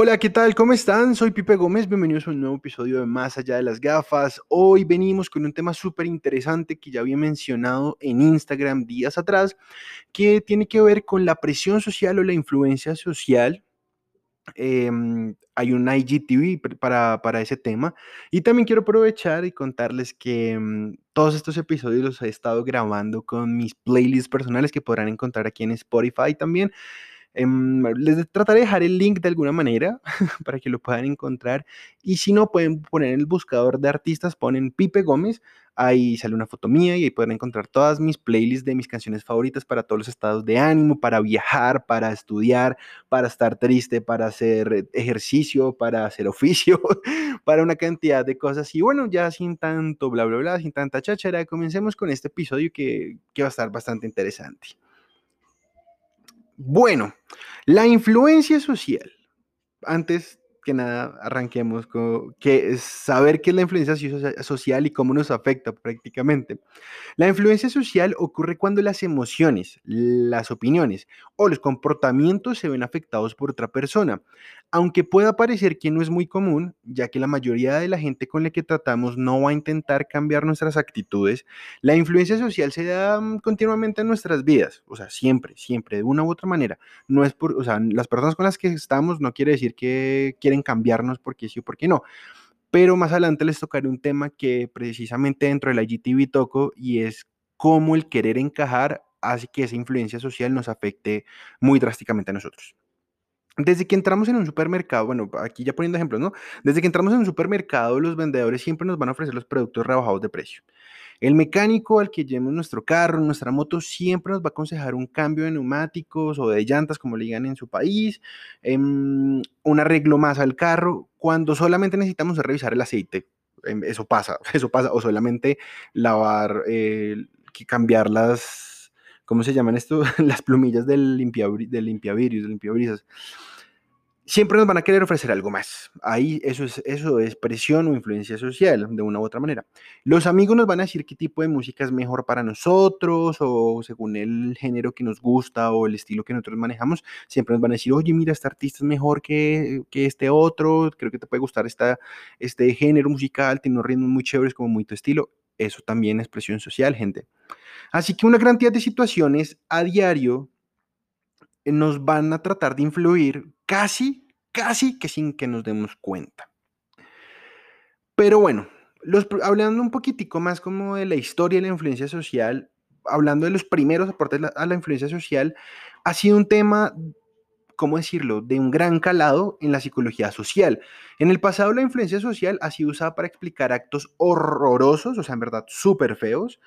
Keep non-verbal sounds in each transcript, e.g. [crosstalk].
Hola, ¿qué tal? ¿Cómo están? Soy Pipe Gómez, bienvenidos a un nuevo episodio de Más allá de las gafas. Hoy venimos con un tema súper interesante que ya había mencionado en Instagram días atrás, que tiene que ver con la presión social o la influencia social. Em, hay un IGTV para, para ese tema. Y también quiero aprovechar y contarles que em, todos estos episodios los he estado grabando con mis playlists personales que podrán encontrar aquí en Spotify también. Em, les trataré de dejar el link de alguna manera [laughs] para que lo puedan encontrar. Y si no, pueden poner en el buscador de artistas, ponen Pipe Gómez, ahí sale una foto mía y ahí pueden encontrar todas mis playlists de mis canciones favoritas para todos los estados de ánimo, para viajar, para estudiar, para estar triste, para hacer ejercicio, para hacer oficio, [laughs] para una cantidad de cosas. Y bueno, ya sin tanto bla, bla, bla, sin tanta cháchara, comencemos con este episodio que, que va a estar bastante interesante. Bueno, la influencia social. Antes que nada, arranquemos con que saber qué es la influencia social y cómo nos afecta prácticamente. La influencia social ocurre cuando las emociones, las opiniones o los comportamientos se ven afectados por otra persona aunque pueda parecer que no es muy común, ya que la mayoría de la gente con la que tratamos no va a intentar cambiar nuestras actitudes, la influencia social se da mm, continuamente en nuestras vidas, o sea, siempre, siempre, de una u otra manera. No es por, o sea, las personas con las que estamos no quiere decir que quieren cambiarnos porque sí o porque no. Pero más adelante les tocaré un tema que precisamente dentro de la IGTV toco y es cómo el querer encajar hace que esa influencia social nos afecte muy drásticamente a nosotros. Desde que entramos en un supermercado, bueno, aquí ya poniendo ejemplos, ¿no? Desde que entramos en un supermercado, los vendedores siempre nos van a ofrecer los productos rebajados de precio. El mecánico al que llevemos nuestro carro, nuestra moto, siempre nos va a aconsejar un cambio de neumáticos o de llantas, como le digan en su país, em, un arreglo más al carro, cuando solamente necesitamos revisar el aceite. Em, eso pasa, [laughs] eso pasa, o solamente lavar, eh, cambiar las, ¿cómo se llaman esto? [laughs] las plumillas del, limpiavidrios, del limpiabrisas siempre nos van a querer ofrecer algo más. Ahí eso es, eso es presión o influencia social, de una u otra manera. Los amigos nos van a decir qué tipo de música es mejor para nosotros o según el género que nos gusta o el estilo que nosotros manejamos, siempre nos van a decir, oye, mira, este artista es mejor que, que este otro, creo que te puede gustar esta, este género musical, tiene unos ritmos muy chéveres como muy tu estilo. Eso también es presión social, gente. Así que una cantidad de situaciones a diario nos van a tratar de influir casi, casi que sin que nos demos cuenta. Pero bueno, hablando un poquitico más como de la historia y la influencia social, hablando de los primeros aportes a la influencia social, ha sido un tema, ¿cómo decirlo?, de un gran calado en la psicología social. En el pasado la influencia social ha sido usada para explicar actos horrorosos, o sea, en verdad súper feos,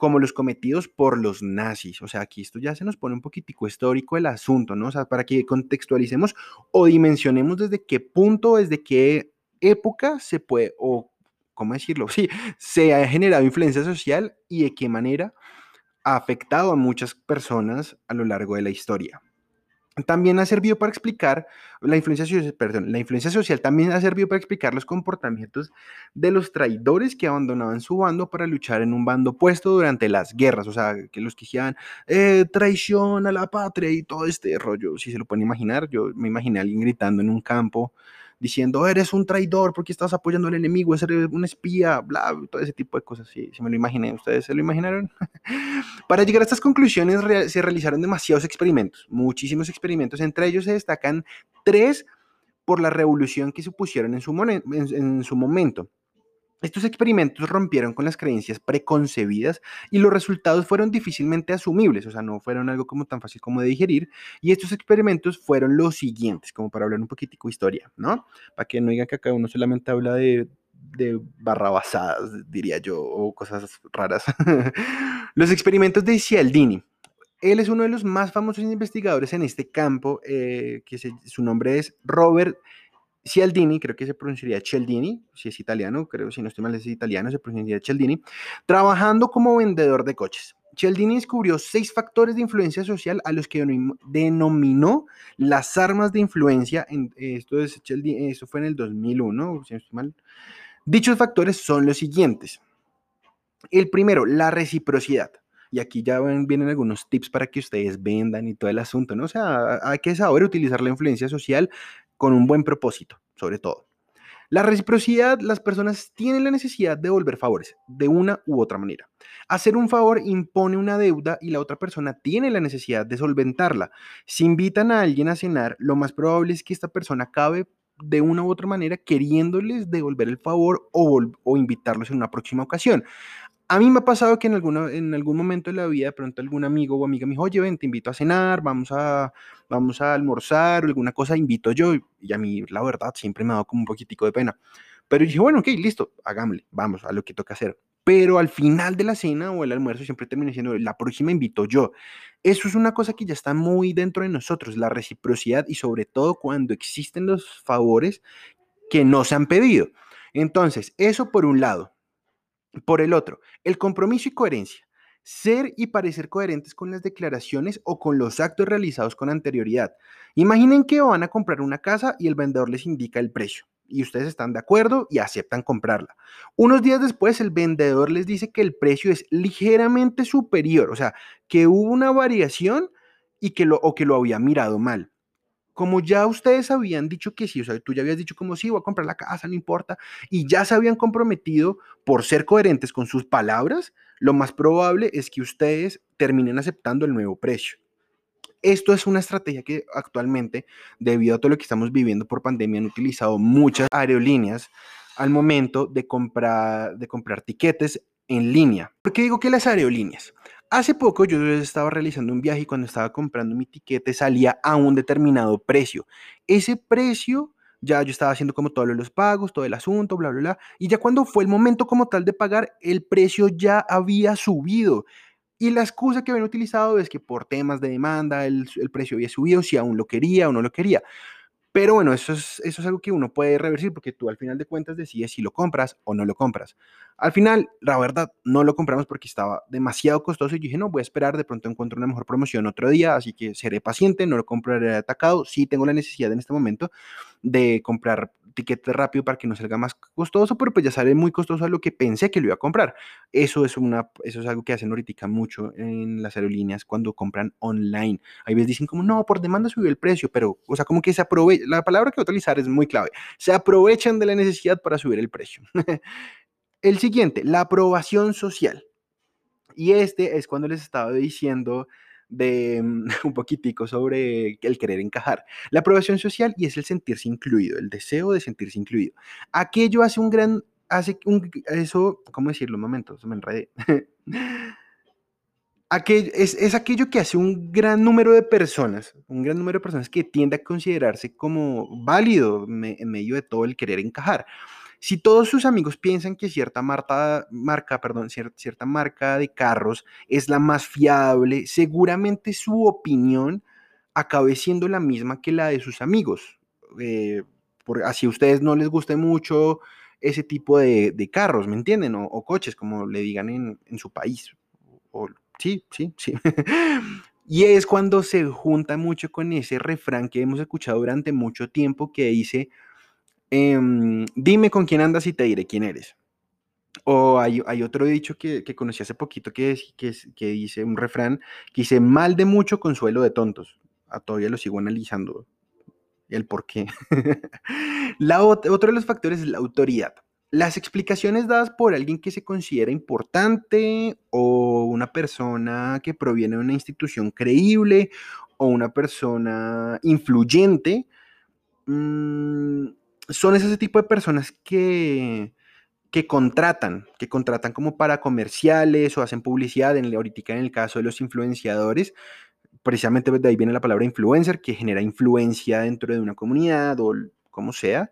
como los cometidos por los nazis. O sea, aquí esto ya se nos pone un poquitico histórico el asunto, ¿no? O sea, para que contextualicemos o dimensionemos desde qué punto, desde qué época se puede, o cómo decirlo, [laughs] sí, se ha generado influencia social y de qué manera ha afectado a muchas personas a lo largo de la historia también ha servido para explicar la influencia social, perdón, la influencia social también ha servido para explicar los comportamientos de los traidores que abandonaban su bando para luchar en un bando opuesto durante las guerras, o sea, que los que eh, traición a la patria y todo este rollo, si se lo pueden imaginar, yo me imaginé a alguien gritando en un campo diciendo, eres un traidor porque estás apoyando al enemigo, eres un espía, bla, todo ese tipo de cosas. Sí, si me lo imaginé, ¿ustedes se lo imaginaron? [laughs] Para llegar a estas conclusiones se realizaron demasiados experimentos, muchísimos experimentos, entre ellos se destacan tres por la revolución que supusieron en su, en su momento. Estos experimentos rompieron con las creencias preconcebidas y los resultados fueron difícilmente asumibles, o sea, no fueron algo como tan fácil como de digerir. Y estos experimentos fueron los siguientes, como para hablar un poquitico de historia, ¿no? Para que no digan que acá uno solamente habla de, de barrabasadas, diría yo, o cosas raras. [laughs] los experimentos de Cialdini. Él es uno de los más famosos investigadores en este campo, eh, que su nombre es Robert Cialdini, creo que se pronunciaría Cialdini, si es italiano, creo, si no estoy mal, es italiano, se pronunciaría Cialdini, trabajando como vendedor de coches. Cialdini descubrió seis factores de influencia social a los que denominó las armas de influencia. En, esto, es, fue en el 2001, si no estoy mal. Dichos factores son los siguientes. El primero, la reciprocidad. Y aquí ya vienen algunos tips para que ustedes vendan y todo el asunto, ¿no? O sea, hay que saber utilizar la influencia social con un buen propósito, sobre todo. La reciprocidad, las personas tienen la necesidad de devolver favores de una u otra manera. Hacer un favor impone una deuda y la otra persona tiene la necesidad de solventarla. Si invitan a alguien a cenar, lo más probable es que esta persona acabe de una u otra manera queriéndoles devolver el favor o, o invitarlos en una próxima ocasión. A mí me ha pasado que en, alguna, en algún momento de la vida, de pronto algún amigo o amiga me dijo, oye, ven, te invito a cenar, vamos a, vamos a almorzar o alguna cosa, invito yo. Y a mí, la verdad, siempre me ha dado como un poquitico de pena. Pero dije, bueno, ok, listo, hagámosle, vamos a lo que toca hacer. Pero al final de la cena o el almuerzo siempre termino diciendo, la próxima invito yo. Eso es una cosa que ya está muy dentro de nosotros, la reciprocidad y sobre todo cuando existen los favores que no se han pedido. Entonces, eso por un lado. Por el otro, el compromiso y coherencia. Ser y parecer coherentes con las declaraciones o con los actos realizados con anterioridad. Imaginen que van a comprar una casa y el vendedor les indica el precio y ustedes están de acuerdo y aceptan comprarla. Unos días después el vendedor les dice que el precio es ligeramente superior, o sea, que hubo una variación y que lo, o que lo había mirado mal como ya ustedes habían dicho que sí, o sea, tú ya habías dicho como sí, voy a comprar la casa, no importa, y ya se habían comprometido por ser coherentes con sus palabras, lo más probable es que ustedes terminen aceptando el nuevo precio. Esto es una estrategia que actualmente, debido a todo lo que estamos viviendo por pandemia, han utilizado muchas aerolíneas al momento de comprar, de comprar tiquetes en línea. ¿Por qué digo que las aerolíneas? Hace poco yo estaba realizando un viaje y cuando estaba comprando mi tiquete salía a un determinado precio. Ese precio ya yo estaba haciendo como todos los pagos, todo el asunto, bla, bla, bla. Y ya cuando fue el momento como tal de pagar, el precio ya había subido. Y la excusa que habían utilizado es que por temas de demanda el, el precio había subido, si aún lo quería o no lo quería. Pero bueno, eso es, eso es algo que uno puede revertir porque tú al final de cuentas decides si lo compras o no lo compras. Al final, la verdad, no lo compramos porque estaba demasiado costoso y dije, no, voy a esperar, de pronto encuentro una mejor promoción otro día, así que seré paciente, no lo compraré atacado. Sí tengo la necesidad en este momento de comprar tiquete rápido para que no salga más costoso, pero pues ya sale muy costoso a lo que pensé que lo iba a comprar. Eso es, una, eso es algo que hacen ahorita mucho en las aerolíneas cuando compran online. Ahí veces dicen como, no, por demanda subió el precio, pero, o sea, como que se aprovecha, la palabra que voy a utilizar es muy clave, se aprovechan de la necesidad para subir el precio. [laughs] el siguiente, la aprobación social. Y este es cuando les estaba diciendo de mm, [laughs] un poquitico sobre el querer encajar. La aprobación social y es el sentirse incluido, el deseo de sentirse incluido. Aquello hace un gran, hace un, eso, ¿cómo decirlo? Un momento, me enredé. [laughs] Aquello, es, es, aquello que hace un gran número de personas, un gran número de personas que tiende a considerarse como válido en medio de todo el querer encajar. Si todos sus amigos piensan que cierta marca, perdón, cierta marca de carros es la más fiable, seguramente su opinión acabe siendo la misma que la de sus amigos. Eh, por, así a ustedes no les guste mucho ese tipo de, carros, ¿me entienden? O, coches, como le digan en, su país. Sí, sí, sí. [laughs] y es cuando se junta mucho con ese refrán que hemos escuchado durante mucho tiempo que dice, Em, dime con quién andas y te diré quién eres. O hay, otro dicho que, conocí hace poquito que, que, que, dice un refrán que dice mal de mucho consuelo de tontos. A ah, todavía lo sigo analizando el por qué. [laughs] la, otro de los factores es la autoridad. Las explicaciones dadas por alguien que se considera importante o una persona que proviene de una institución creíble o una persona influyente mmm, son ese tipo de personas que, que contratan, que contratan como para comerciales o hacen publicidad, en, ahorita en el caso de los influenciadores, precisamente de ahí viene la palabra influencer, que genera influencia dentro de una comunidad o como sea.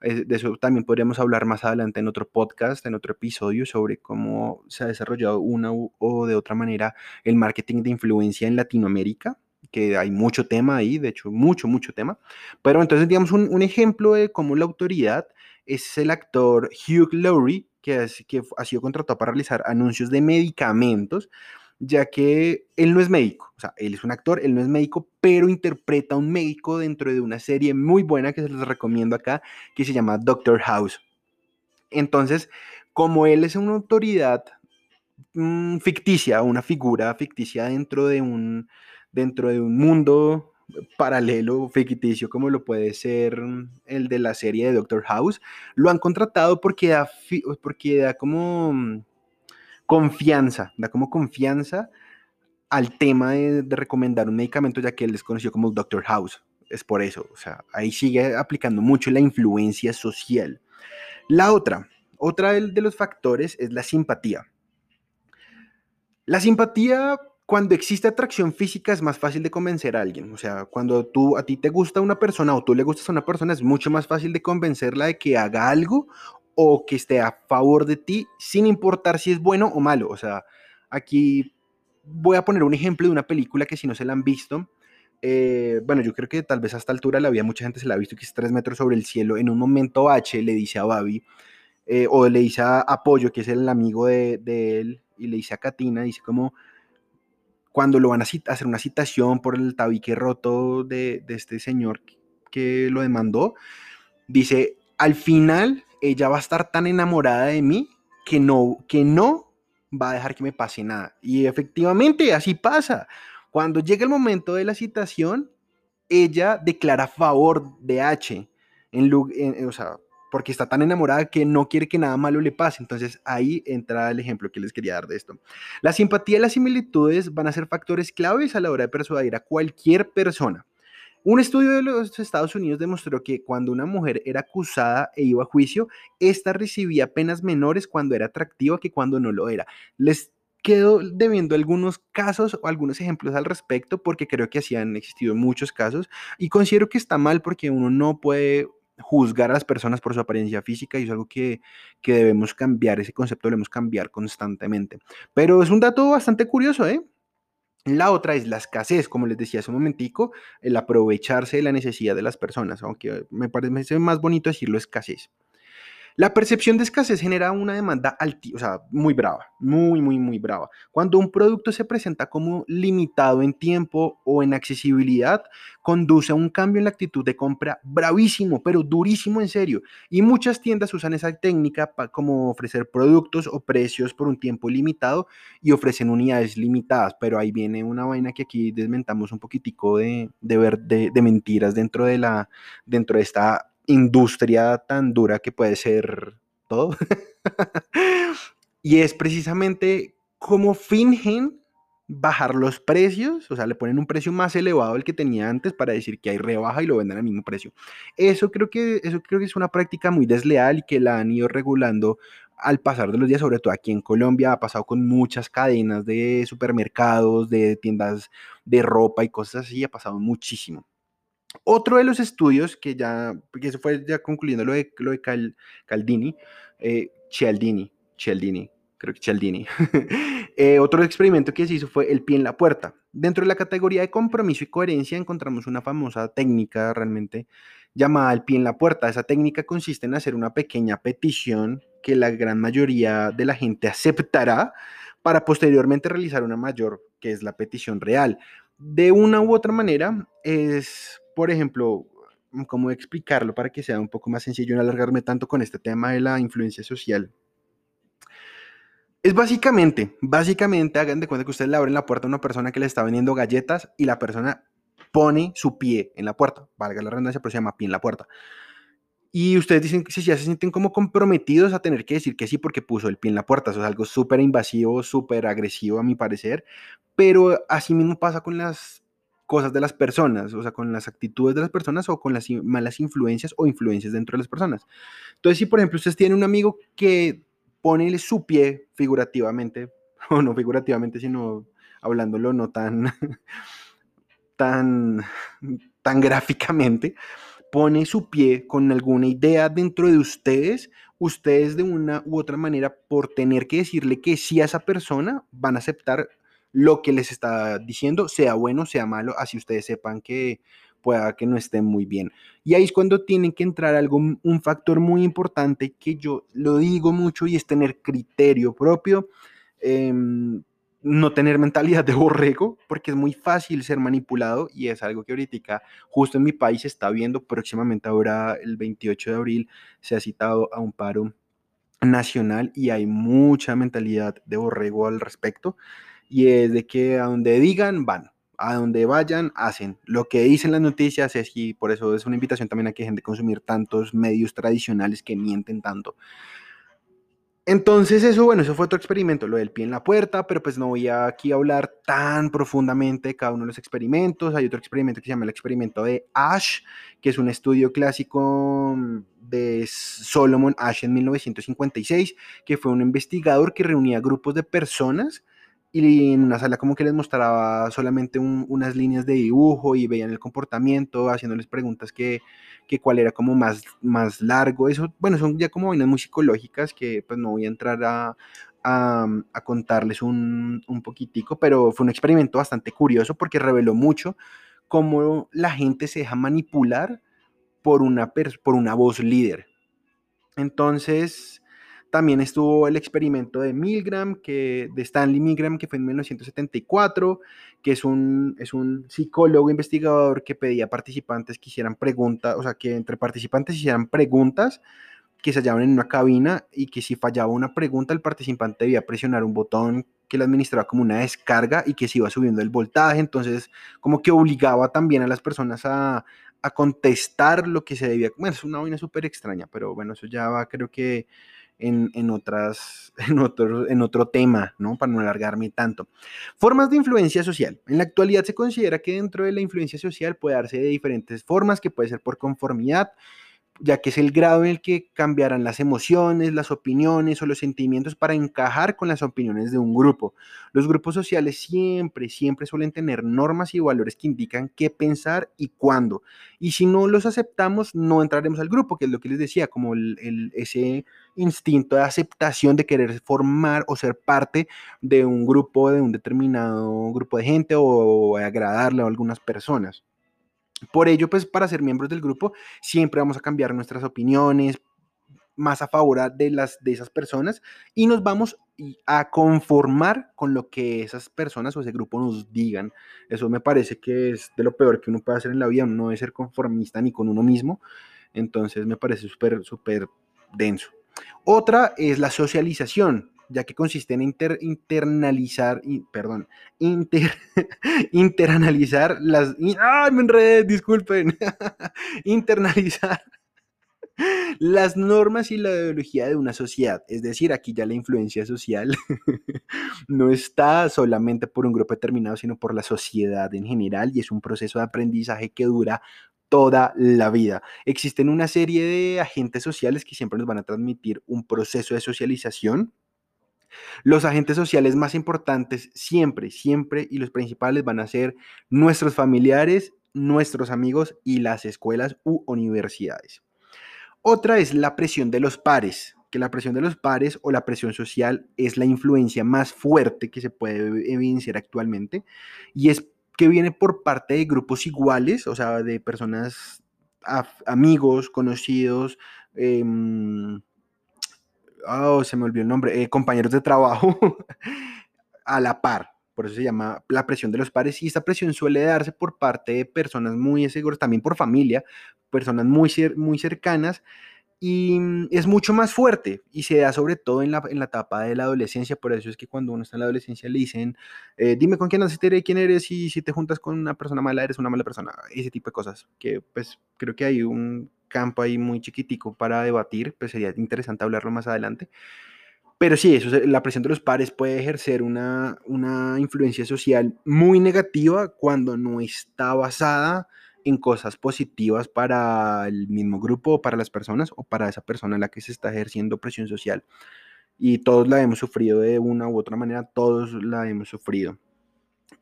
De eso también podríamos hablar más adelante en otro podcast, en otro episodio, sobre cómo se ha desarrollado una o de otra manera el marketing de influencia en Latinoamérica que hay mucho tema ahí, de hecho, mucho, mucho tema. Pero entonces, digamos, un, ejemplo de cómo la autoridad es el actor Hugh Laurie, que, que ha sido contratado para realizar anuncios de medicamentos, ya que él no es médico, o sea, él es un actor, él no es médico, pero interpreta a un médico dentro de una serie muy buena que se les recomiendo acá, que se llama Doctor House. Entonces, como él es una autoridad mm, ficticia, una figura ficticia dentro de un, dentro de un mundo paralelo ficticio como lo puede ser el de la serie de Doctor House, lo han contratado porque da, porque da como mm, confianza, da como confianza al tema de, recomendar un medicamento ya que él es conocido como Doctor House. Es por eso, o sea, ahí sigue aplicando mucho la influencia social. La otra, otra de los factores es la simpatía. La simpatía cuando existe atracción física es más fácil de convencer a alguien. O sea, cuando tú a ti te gusta una persona o tú le gustas a una persona, es mucho más fácil de convencerla de que haga algo o que esté a favor de ti, sin importar si es bueno o malo. O sea, aquí voy a poner un ejemplo de una película que si no se la han visto, eh, bueno, yo creo que tal vez a esta altura la vida mucha gente se la ha visto, que es tres metros sobre el cielo. En un momento H le dice a Babi, eh, o le dice a Apoyo, que es el amigo de, de él, y le dice a Katina, dice como cuando lo van a hacer una citación por el tabique roto de, este señor que lo demandó, dice, al final ella va a estar tan enamorada de mí que no, que no va a dejar que me pase nada. Y efectivamente así pasa. Cuando llega el momento de la citación, ella declara a favor de H. O sea, porque está tan enamorada que no quiere que nada malo le pase. Entonces ahí entra el ejemplo que les quería dar de esto. La simpatía y las similitudes van a ser factores claves a la hora de persuadir a cualquier persona. Un estudio de los Estados Unidos demostró que cuando una mujer era acusada e iba a juicio, ésta recibía penas menores cuando era atractiva que cuando no lo era. Les quedo debiendo algunos casos o algunos ejemplos al respecto porque creo que así han existido muchos casos y considero que está mal porque uno no puede juzgar a las personas por su apariencia física y es algo que, debemos cambiar, ese concepto lo debemos cambiar constantemente. Pero es un dato bastante curioso, ¿eh? La otra es la escasez, como les decía hace un momentico, el aprovecharse de la necesidad de las personas, aunque me parece más bonito decirlo escasez. La percepción de escasez genera una demanda alti, o sea, muy brava, muy, muy, muy brava. Cuando un producto se presenta como limitado en tiempo o en accesibilidad, conduce a un cambio en la actitud de compra bravísimo, pero durísimo en serio. Y muchas tiendas usan esa técnica para como ofrecer productos o precios por un tiempo limitado y ofrecen unidades limitadas. Pero ahí viene una vaina que aquí desmentamos un poquitico de, de, de mentiras dentro de, la, dentro de esta industria tan dura que puede ser todo. y es precisamente cómo fingen bajar los precios, o sea, le ponen un precio más elevado al que tenía antes para decir que hay rebaja y lo venden al mismo precio. Eso creo que, eso creo que es una práctica muy desleal y que la han ido regulando al pasar de los días, sobre todo aquí en Colombia, ha pasado con muchas cadenas de supermercados, de tiendas de ropa y cosas así, ha pasado muchísimo. Otro de los estudios que ya, porque eso fue ya concluyendo lo de, lo de Caldini, eh, Cialdini, Cialdini, creo que Cialdini. [laughs] eh, otro experimento que se hizo fue el pie en la puerta. Dentro de la categoría de compromiso y coherencia encontramos una famosa técnica realmente llamada el pie en la puerta. Esa técnica consiste en hacer una pequeña petición que la gran mayoría de la gente aceptará para posteriormente realizar una mayor, que es la petición real. De una u otra manera, es por ejemplo, mm, cómo explicarlo para que sea un poco más sencillo y no alargarme tanto con este tema de la influencia social. Es básicamente, básicamente hagan de cuenta que ustedes le abren la puerta a una persona que le está vendiendo galletas y la persona pone su pie en la puerta, valga la redundancia, pero se llama pie en la puerta. Y ustedes dicen que si ya se sienten como comprometidos a tener que decir que sí porque puso el pie en la puerta. Eso es algo súper invasivo, súper agresivo a mi parecer. Pero así mismo pasa con las cosas de las personas, o sea, con las actitudes de las personas o con las malas influencias o influencias dentro de las personas. Entonces, si por ejemplo ustedes tienen un amigo que pone su pie figurativamente, [laughs] o no figurativamente, sino hablándolo no tan, [laughs] tan, tan gráficamente, pone su pie con alguna idea dentro de ustedes, ustedes de una u otra manera, por tener que decirle que sí a esa persona, van a aceptar lo que les está diciendo, sea bueno, sea malo, así ustedes sepan que pueda que no estén muy bien. Y ahí es cuando tienen que entrar algo, un factor muy importante que yo lo digo mucho y es tener criterio propio, em, no tener mentalidad de borrego, porque es muy fácil ser manipulado y es algo que ahorita justo en mi país está viendo, próximamente ahora el 28 de abril se ha citado a un paro nacional y hay mucha mentalidad de borrego al respecto y es de que a donde digan van. A donde vayan, hacen. Lo que dicen las noticias es y por eso es una invitación también a que dejen de consumir tantos medios tradicionales que mienten tanto. Entonces eso, bueno, eso fue otro experimento, lo del pie en la puerta, pero pues no voy aquí a hablar tan profundamente de cada uno de los experimentos. Hay otro experimento que se llama el experimento de Ash, que es un estudio clásico de Solomon Ash en 1956, que fue un investigador que reunía grupos de personas y en una sala como que les mostraba solamente unas líneas de dibujo y veían el comportamiento, haciéndoles preguntas que, que cuál era como más, más largo. Eso, bueno, son ya como vainas muy psicológicas que pues no voy a entrar a, a, a contarles un, un, poquitico, pero fue un experimento bastante curioso porque reveló mucho cómo la gente se deja manipular por una, por una voz líder. Entonces, también estuvo el experimento de Milgram, que, de Stanley Milgram, que fue en 1974, que es un, es un psicólogo investigador que pedía a participantes que hicieran preguntas, o sea, que entre participantes hicieran preguntas que se hallaban en una cabina y que si fallaba una pregunta, el participante debía presionar un botón que le administraba como una descarga y que se iba subiendo el voltaje, entonces como que obligaba también a las personas a, a contestar lo que se debía. Bueno, es una vaina súper extraña, pero bueno, eso ya va, creo que en, otras, [laughs] en, otro, en otro tema, ¿no? Para no alargarme tanto. Formas de influencia social. En la actualidad se considera que dentro de la influencia social puede darse de diferentes formas, que puede ser por conformidad, ya que es el grado en el que cambiarán las emociones, las opiniones o los sentimientos para encajar con las opiniones de un grupo. Los grupos sociales siempre, siempre suelen tener normas y valores que indican qué pensar y cuándo. Y si no los aceptamos, no entraremos al grupo, que es lo que les decía, como el, ese instinto de aceptación de querer formar o ser parte de un grupo, de un determinado grupo de gente o agradarle a algunas personas. Por ello, pues para ser miembros del grupo, siempre vamos a cambiar nuestras opiniones más a favor de, las, de esas personas y nos vamos a conformar con lo que esas personas o ese grupo nos digan. Eso me parece que es de lo peor que uno puede hacer en la vida, no debe ser conformista ni con uno mismo. Entonces me parece súper, súper denso. Otra es la socialización ya que consiste en internalizar, perdón, inter, [laughs] interanalizar las... ¡Ay, me enredé! Disculpen. [laughs] internalizar [laughs] las normas y la ideología de una sociedad. Es decir, aquí ya la influencia social no está solamente por un grupo determinado, sino por la sociedad en general y es un proceso de aprendizaje que dura toda la vida. Existen una serie de agentes sociales que siempre nos van a transmitir un proceso de socialización los agentes sociales más importantes siempre, siempre y los principales van a ser nuestros familiares, nuestros amigos y las escuelas u universidades. Otra es la presión de los pares, que la presión de los pares o la presión social es la influencia más fuerte que se puede evidenciar actualmente y es que viene por parte de grupos iguales, o sea, de personas, amigos, conocidos, em, oh, se me olvidó el nombre, eh, compañeros de trabajo [laughs] a la par. Por eso se llama la presión de los pares. Y esta presión suele darse por parte de personas muy seguras, también por familia, personas muy, muy cercanas. Y mm, es mucho más fuerte y se da sobre todo en la, en la etapa de la adolescencia. Por eso es que cuando uno está en la adolescencia le dicen, eh, dime con quién naciste, quién eres y si te juntas con una persona mala, eres una mala persona. Ese tipo de cosas. Que pues creo que hay un campo ahí muy chiquitico para debatir, pues sería interesante hablarlo más adelante. Pero sí, eso, la presión de los pares puede ejercer una, una influencia social muy negativa cuando no está basada en cosas positivas para el mismo grupo, para las personas o para esa persona en la que se está ejerciendo presión social. Y todos la hemos sufrido de una u otra manera, todos la hemos sufrido.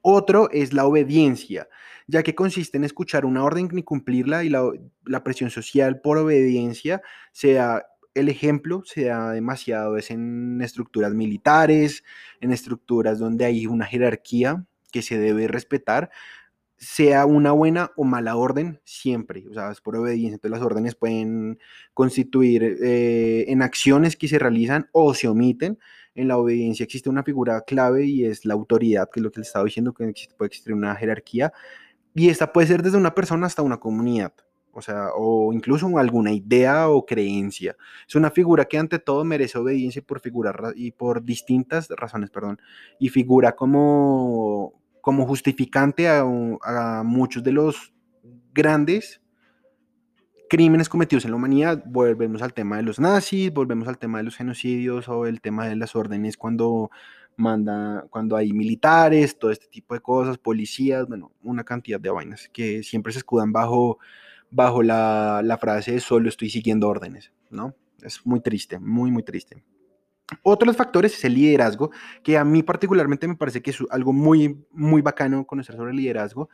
Otro es la obediencia, ya que consiste en escuchar una orden y cumplirla y la, presión social por obediencia sea el ejemplo se da demasiado es en estructuras militares, en estructuras donde hay una jerarquía que se debe respetar, sea una buena o mala orden, siempre, o sea, es por obediencia. Entonces las órdenes pueden constituir eh, en acciones que se realizan o se omiten, en la obediencia existe una figura clave y es la autoridad, que es lo que les estaba diciendo, que puede existir una jerarquía. Y esta puede ser desde una persona hasta una comunidad, o sea, o incluso alguna idea o creencia. Es una figura que ante todo merece obediencia por figura y por distintas razones, perdón, y figura como como justificante a, muchos de los grandes crímenes cometidos en la humanidad. Volvemos al tema de los nazis, volvemos al tema de los genocidios o el tema de las órdenes cuando manda, cuando hay militares, todo este tipo de cosas, policías, bueno, una cantidad de vainas que siempre se escudan bajo, bajo la, frase solo estoy siguiendo órdenes, ¿no? Es muy triste, muy, muy triste. Otro de los factores es el liderazgo, que a mí particularmente me parece que es algo muy, muy bacano conocer sobre el liderazgo.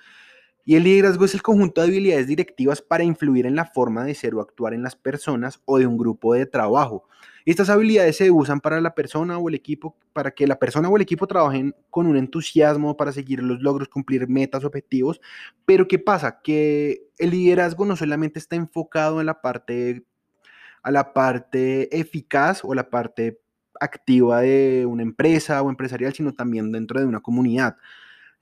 Y el liderazgo es el conjunto de habilidades directivas para influir en la forma de ser o actuar en las personas o de un grupo de trabajo. Estas habilidades se usan para la persona o el equipo, para que la persona o el equipo trabajen con un entusiasmo para seguir los logros, cumplir metas, objetivos. Pero ¿qué pasa? Que el liderazgo no solamente está enfocado en la parte, a la parte eficaz o la parte activa de una empresa o empresarial, sino también dentro de una comunidad.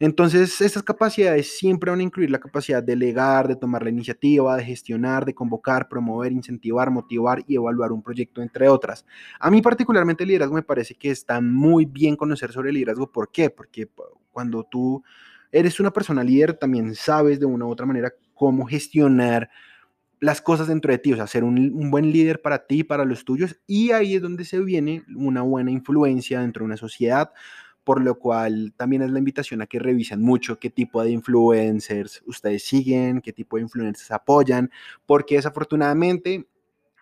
Entonces, estas capacidades siempre van a incluir la capacidad de delegar, de tomar la iniciativa, de gestionar, de convocar, promover, incentivar, motivar y evaluar un proyecto, entre otras. A mí particularmente el liderazgo me parece que está muy bien conocer sobre el liderazgo. ¿Por qué? Porque cuando tú eres una persona líder, también sabes de una u otra manera cómo gestionar las cosas dentro de ti, o sea, ser un, buen líder para ti, para los tuyos, y ahí es donde se viene una buena influencia dentro de una sociedad, por lo cual también es la invitación a que revisen mucho qué tipo de influencers ustedes siguen, qué tipo de influencers apoyan, porque desafortunadamente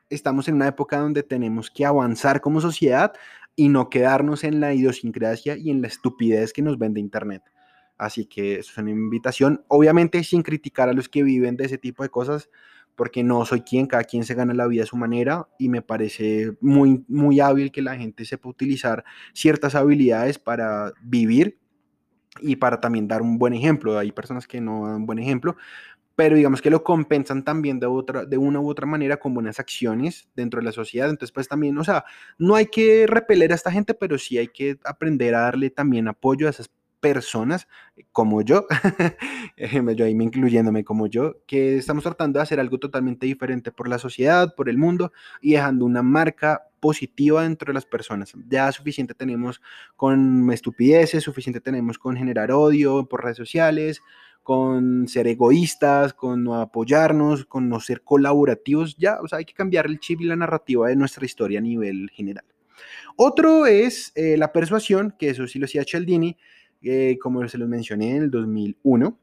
estamos en una época donde tenemos que avanzar como sociedad y no quedarnos en la idiosincrasia y en la estupidez que nos vende Internet. Así que eso es una invitación, obviamente sin criticar a los que viven de ese tipo de cosas, porque no soy quien, cada quien se gana la vida a su manera y me parece muy, muy hábil que la gente sepa utilizar ciertas habilidades para vivir y para también dar un buen ejemplo. Hay personas que no dan buen ejemplo, pero digamos que lo compensan también de, otra, de una u otra manera con buenas acciones dentro de la sociedad. Entonces, pues también, o sea, no hay que repeler a esta gente, pero sí hay que aprender a darle también apoyo a esas personas como yo, [laughs] yo ahí me incluyéndome como yo, que estamos tratando de hacer algo totalmente diferente por la sociedad, por el mundo y dejando una marca positiva dentro de las personas. Ya suficiente tenemos con estupideces, suficiente tenemos con generar odio por redes sociales, con ser egoístas, con no apoyarnos, con no ser colaborativos. Ya, o sea, hay que cambiar el chip y la narrativa de nuestra historia a nivel general. Otro es eh, la persuasión, que eso sí lo hacía Cialdini, eh, como se los mencioné en el 2001.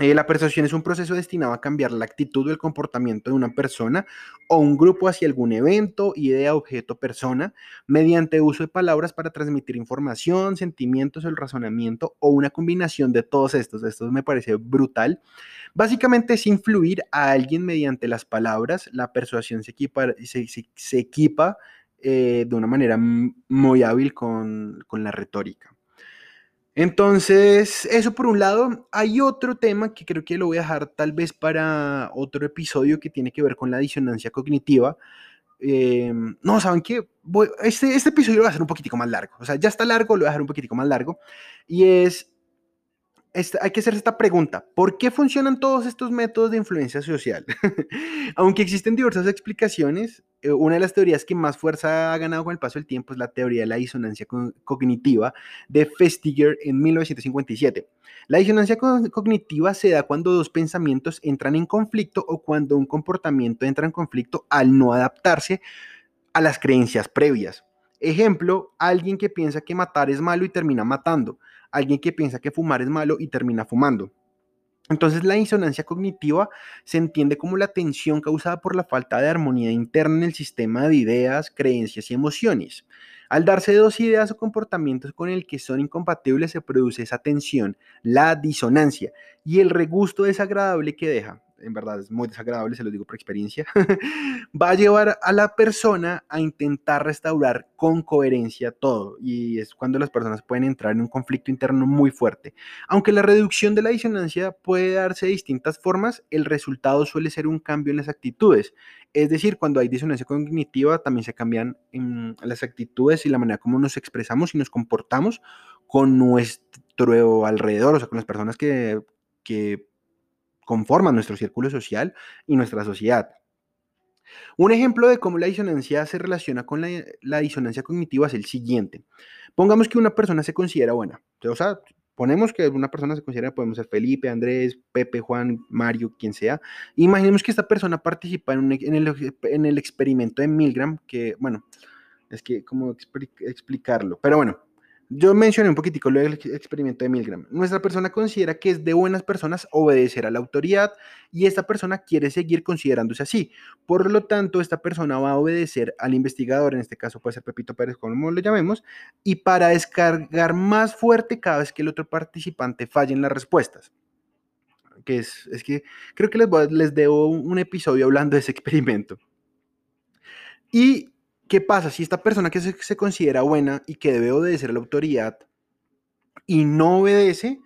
Eh, la persuasión es un proceso destinado a cambiar la actitud o el comportamiento de una persona o un grupo hacia algún evento, idea, objeto, persona, mediante uso de palabras para transmitir información, sentimientos, el razonamiento o una combinación de todos estos. Esto me parece brutal. Básicamente es influir a alguien mediante las palabras. La persuasión se equipa, eh, de una manera muy hábil con la retórica. Entonces, eso por un lado. Hay otro tema que creo que lo voy a dejar tal vez para otro episodio que tiene que ver con la disonancia cognitiva. Em, no, ¿saben qué? este, este episodio lo voy a hacer un poquitico más largo. O sea, ya está largo, lo voy a dejar un poquitico más largo. Y es hay que hacer esta pregunta. ¿Por qué funcionan todos estos métodos de influencia social? [laughs] Aunque existen diversas explicaciones, eh, una de las teorías que más fuerza ha ganado con el paso del tiempo es la teoría de la disonancia cognitiva de Festiger en 1957. La disonancia cognitiva se da cuando dos pensamientos entran en conflicto o cuando un comportamiento entra en conflicto al no adaptarse a las creencias previas. Ejemplo, alguien que piensa que matar es malo y termina matando alguien que piensa que fumar es malo y termina fumando. Entonces la disonancia cognitiva se entiende como la tensión causada por la falta de armonía interna en el sistema de ideas, creencias y emociones. Al darse dos ideas o comportamientos con el que son incompatibles se produce esa tensión, la disonancia y el regusto desagradable que deja en verdad es muy desagradable, se lo digo por experiencia, [laughs] va a llevar a la persona a intentar restaurar con coherencia todo. Y es cuando las personas pueden entrar en un conflicto interno muy fuerte. Aunque la reducción de la disonancia puede darse de distintas formas, el resultado suele ser un cambio en las actitudes. Es decir, cuando hay disonancia cognitiva, también se cambian en las actitudes y la manera como nos expresamos y nos comportamos con nuestro alrededor, o sea, con las personas que, que conforman nuestro círculo social y nuestra sociedad. Un ejemplo de cómo la disonancia se relaciona con la, disonancia cognitiva es el siguiente. Pongamos que una persona se considera buena, o sea, ponemos que una persona se considera, podemos ser Felipe, Andrés, Pepe, Juan, Mario, quien sea. Imaginemos que esta persona participa en, el, en el experimento de Milgram, que, bueno, es que, ¿cómo explicarlo? Pero bueno, yo mencioné un poquitico lo del experimento de Milgram. Nuestra persona considera que es de buenas personas obedecer a la autoridad y esta persona quiere seguir considerándose así. Por lo tanto, esta persona va a obedecer al investigador, en este caso puede ser Pepito Pérez, como lo llamemos, y para descargar más fuerte cada vez que el otro participante falle en las respuestas. Que es, es que creo que les, les debo un episodio hablando de ese [laughs] experimento. Y ¿Qué pasa si esta persona que se, considera buena y que debe obedecer a la autoridad y no obedece?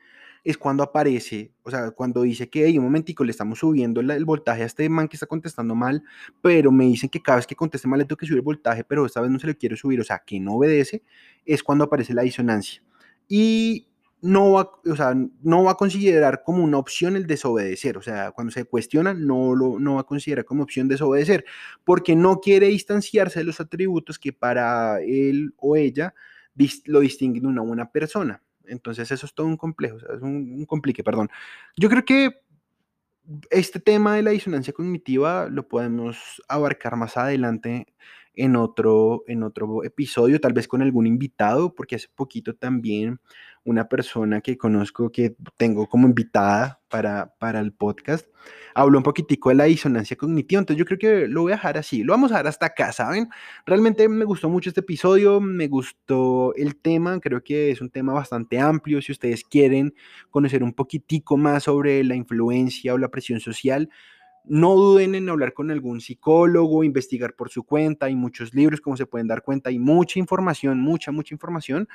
Es cuando aparece, o sea, cuando dice que, hey, un momentico, le estamos subiendo el, voltaje a este man que está contestando mal, pero me dicen que cada vez que conteste mal le tengo que subir el voltaje, pero esta vez no se le quiere subir, o sea, que no obedece, es cuando aparece la disonancia. Y no va, o sea, no va a considerar como una opción el desobedecer. O sea, cuando se cuestiona, no, lo, no va a considerar como opción desobedecer, porque no quiere distanciarse de los atributos que para él o ella lo distinguen de una buena persona. Entonces, eso es todo un complejo, es un, un perdón. Yo creo que este tema de la disonancia cognitiva lo podemos abarcar más adelante en otro, en otro episodio, tal vez con algún invitado, porque hace poquito también una persona que conozco, que tengo como invitada para, para el podcast, habló un poquitico de la disonancia cognitiva, entonces yo creo que lo voy a dejar así, lo vamos a dejar hasta acá, ¿saben? Realmente me gustó mucho este episodio, me gustó el tema, creo que es un tema bastante amplio, si ustedes quieren conocer un poquitico más sobre la influencia o la presión social, no duden en hablar con algún psicólogo, investigar por su cuenta, hay muchos libros, como se pueden dar cuenta, hay mucha información, mucha, mucha información.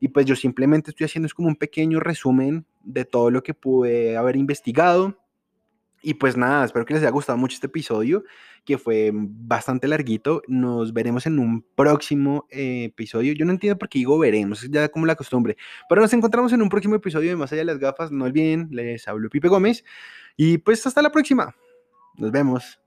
Y pues yo simplemente estoy haciendo es como un pequeño resumen de todo lo que pude haber investigado. Y pues nada, espero que les haya gustado mucho este episodio, que fue bastante larguito. Nos veremos en un próximo eh, episodio. Yo no entiendo por qué digo veremos, ya como la costumbre. Pero nos encontramos en un próximo episodio de Más allá de las gafas. No olviden, les hablo Pipe Gómez. Y pues hasta la próxima. Nos vemos.